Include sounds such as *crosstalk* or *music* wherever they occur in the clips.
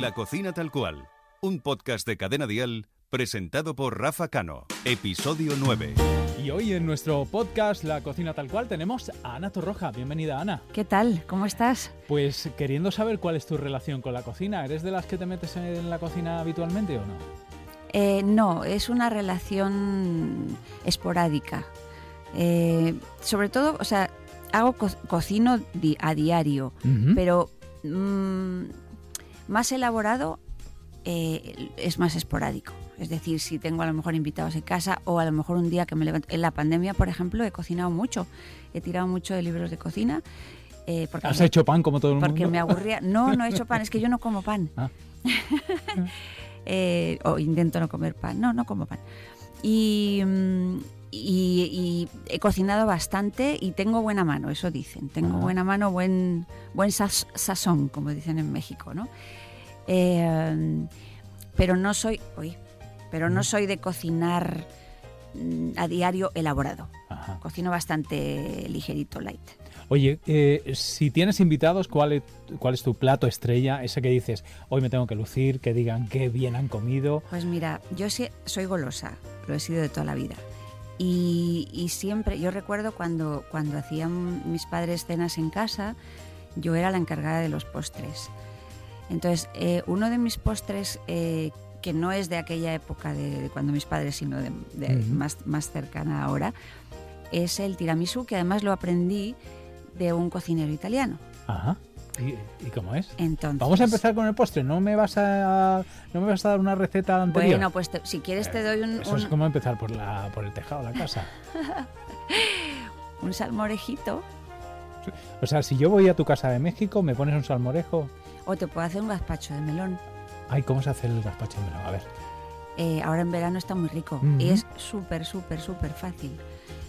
La cocina tal cual, un podcast de Cadena Dial presentado por Rafa Cano, episodio 9. Y hoy en nuestro podcast La cocina tal cual tenemos a Ana Torroja. Bienvenida Ana. ¿Qué tal? ¿Cómo estás? Pues queriendo saber cuál es tu relación con la cocina. ¿Eres de las que te metes en la cocina habitualmente o no? Eh, no, es una relación esporádica. Eh, sobre todo, o sea, hago co- cocino di- a diario, pero mm, más elaborado eh, es más esporádico. Es decir, si tengo a lo mejor invitados en casa o a lo mejor un día que me levanto. En la pandemia, por ejemplo, he cocinado mucho. He tirado mucho de libros de cocina. eh, porque ¿Has me- hecho pan como todo el porque mundo? me aburría. No, no he hecho *laughs* pan, es que yo no como pan. Ah. *laughs* Eh, o intento no comer pan. No, no como pan. Y, mm, y- y he cocinado bastante y tengo buena mano, eso dicen. Tengo Ah. buena mano, buen, buen saz- sazón, como dicen en México, ¿no? Eh, pero no soy. uy, pero no soy de cocinar mm, a diario elaborado. Ajá. Cocino bastante ligerito, light. Oye, eh, si tienes invitados, ¿cuál es, ¿cuál es tu plato estrella? Ese que dices, hoy me tengo que lucir, que digan qué bien han comido. Pues mira, yo sí soy golosa, lo he sido de toda la vida. Y, y siempre, yo recuerdo cuando, cuando hacían mis padres cenas en casa, yo era la encargada de los postres. Entonces, eh, uno de mis postres, eh, que no es de aquella época de, de cuando mis padres, sino de, de Ujú. más, más cercana ahora, es el tiramisú, que además lo aprendí de un cocinero italiano. Ajá. ¿Y, y cómo es? Entonces, Vamos a empezar con el postre. ¿No me vas a, no me vas a dar una receta anterior? Bueno, pues te- si quieres te doy un, Eso es un- como empezar por, la, por el tejado de la casa. *laughs* un salmorejito O sea, si yo voy a tu casa de México, me pones un salmorejo. o te puedo hacer un gazpacho de melón. Ay, ¿cómo se hace el gazpacho de melón? A ver. Eh, ahora en verano está muy rico Ujú. y es súper, súper, súper fácil.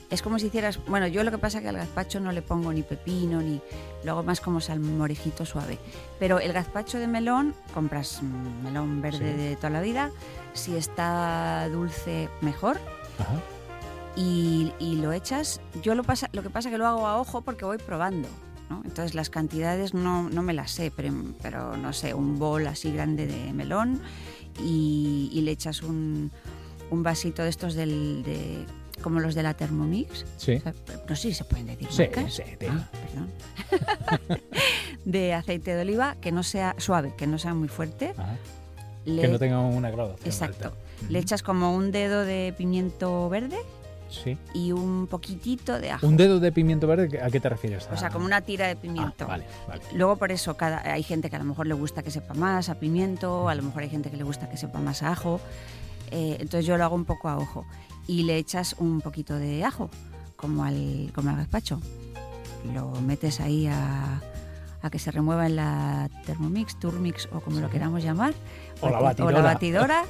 Es como si hicieras, bueno, yo lo que pasa es que al gazpacho no le pongo ni pepino ni lo hago más como salmorejito suave. Pero el gazpacho de melón, compras melón verde Sí. de toda la vida, si está dulce mejor Ajá. y, y lo echas. Yo lo pasa, lo que pasa es que lo hago a ojo porque voy probando. ¿no? Entonces las cantidades no, no me las sé, pero, pero no sé, un bol así grande de melón y, y le echas un, un vasito de estos del, de, como los de la Thermomix. Sí. O sea, no sé si se pueden decir Sí, marcas. sí. Ah, perdón. *laughs* de aceite de oliva que no sea suave, que no sea muy fuerte. Ajá. Le- Que no tenga una graduación Exacto. alta. Le echas como un dedo de pimiento verde Sí. y un poquitito de ajo. ¿Un dedo de pimiento verde? ¿A qué te refieres? O sea, Ah. como una tira de Ah, pimiento. vale, vale. Luego por eso cada, hay gente que a lo mejor le gusta que sepa más a pimiento, a lo mejor hay gente que le gusta que sepa más a ajo. Eh, entonces yo lo hago un poco a ojo. Y le echas un poquito de ajo, como al, como al gazpacho. Lo metes ahí a, a que se remueva en la Thermomix, Turmix o como lo Sí. queramos llamar. O la O batidora. la batidora.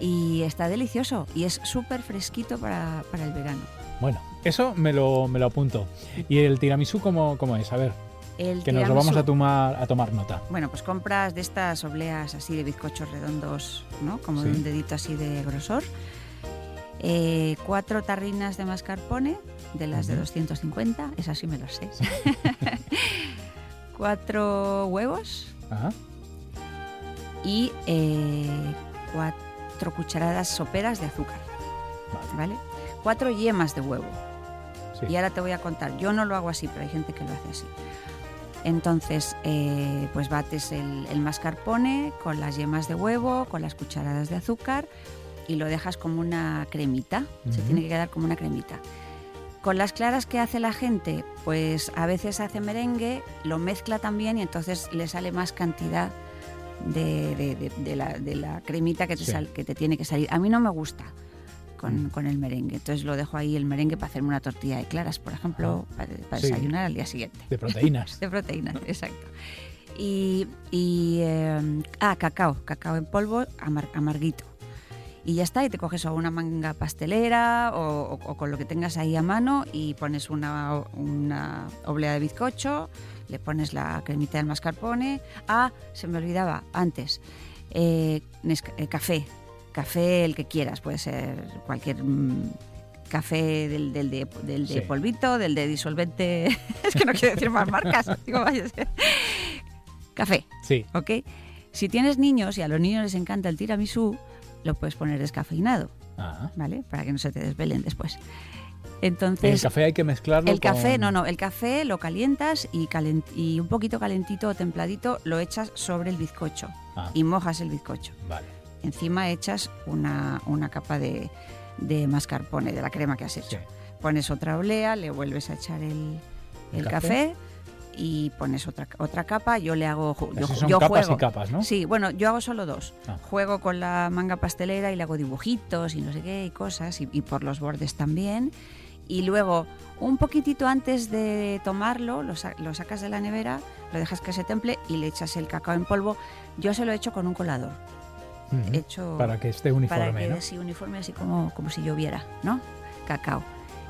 Y está delicioso. Y es súper fresquito para, para el verano. Bueno, eso me lo, me lo apunto. ¿Y el tiramisú cómo, cómo es? A ver, El que nos lo vamos tiramisú- a tomar, a tomar nota. Bueno, pues compras de estas obleas así de bizcochos redondos, ¿no? Como de Sí. un dedito así de grosor. Eh, cuatro tarrinas de mascarpone, de las de Ujú. 250, esas sí me las sé. *laughs* cuatro huevos Ajá. y eh, cuatro cucharadas soperas de azúcar, Vale. ¿vale? Cuatro yemas de huevo. Sí. Y ahora te voy a contar. Yo no lo hago así, pero hay gente que lo hace así. Entonces, eh, pues bates el, el mascarpone con las yemas de huevo, con las cucharadas de azúcar y lo dejas como una cremita. Se Ujú. tiene que quedar como una cremita. Con las claras que hace la gente, pues a veces hace merengue, lo mezcla también y entonces le sale más cantidad de, de- de- de la, de la cremita que te, Sí. sal- que te tiene que salir. A mí no me gusta con, Mm. con el merengue, entonces lo dejo ahí el merengue para hacerme una tortilla de claras, por ejemplo, para, para Ah. Sí. desayunar al día siguiente. De proteínas. *laughs* De proteínas, exacto. Y, y, eh, ah, cacao, cacao en polvo amar- amarguito. Y ya está, y te coges o una manga pastelera o, o- o con lo que tengas ahí a mano y pones una, una oblea de bizcocho, le pones la cremita del mascarpone. Ah, se me olvidaba antes, eh, eh, café, café el que quieras, puede ser cualquier mm, café del, del de, del de polvito, del de disolvente, *laughs* es que no quiero decir más marcas, *laughs* digo, vaya. Café, Sí. ¿ok? Si tienes niños y a los niños les encanta el tiramisú, lo puedes poner descafeinado, Ah. ¿vale? Para que no se te desvelen después. El Entonces, café hay que mezclarlo el café, no, no, el café lo calientas y, calent- y un poquito calentito o templadito lo echas sobre el bizcocho Ah, y mojas el bizcocho. vale. Encima echas una, una capa de, de mascarpone, de la crema que has hecho. Sí. Pones otra olea, le vuelves a echar el, ¿El el café? café? Y pones otra, otra capa. Yo le hago. Yo, son yo capas juego. y capas, ¿no? Sí, bueno, yo hago solo dos. Ah. Juego con la manga pastelera y le hago dibujitos y no sé qué y cosas, y, y por los bordes también. Y luego, un poquitito antes de tomarlo, lo, sa- lo sacas de la nevera, lo dejas que se temple y le echas el cacao en polvo. Yo se lo he hecho con un colador. Ujú. Hecho Para que esté uniforme, para que ¿no? así uniforme, así como, como si lloviera, ¿no? Cacao.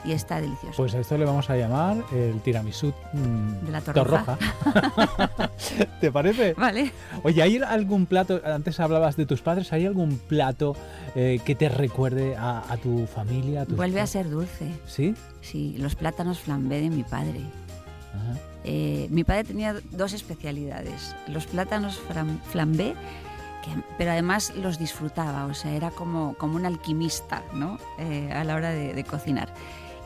Y está delicioso. Pues a esto le vamos a llamar el tiramisú mm, De la Torroja. Torroja. *laughs* ¿Te parece? vale. Oye, ¿hay algún plato, antes hablabas de tus padres, ¿hay algún plato eh, que te recuerde a, a tu familia? A tus Vuelve a pa- ser dulce. ¿Sí? Sí, los plátanos flambé de mi padre. Ajá. Eh, mi padre tenía dos especialidades. Los plátanos flambé, que- pero además los disfrutaba, o sea, era como, como un alquimista ¿no? Eh, a la hora de, de cocinar.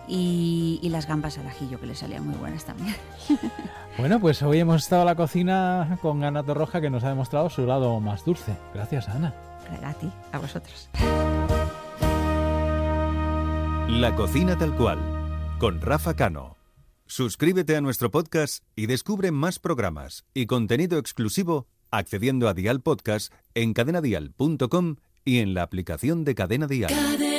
Y, y las gambas al ajillo, que le salían muy buenas también. *laughs* Bueno, pues hoy hemos estado en la cocina con Ana Torroja que nos ha demostrado su lado más dulce. Gracias, Ana. A ti, a vosotros. La cocina tal cual, con Rafa Cano. Suscríbete a nuestro podcast y descubre más programas y contenido exclusivo accediendo a Dial Podcast en cadenadial.com y en la aplicación de Cadena Dial. Cadena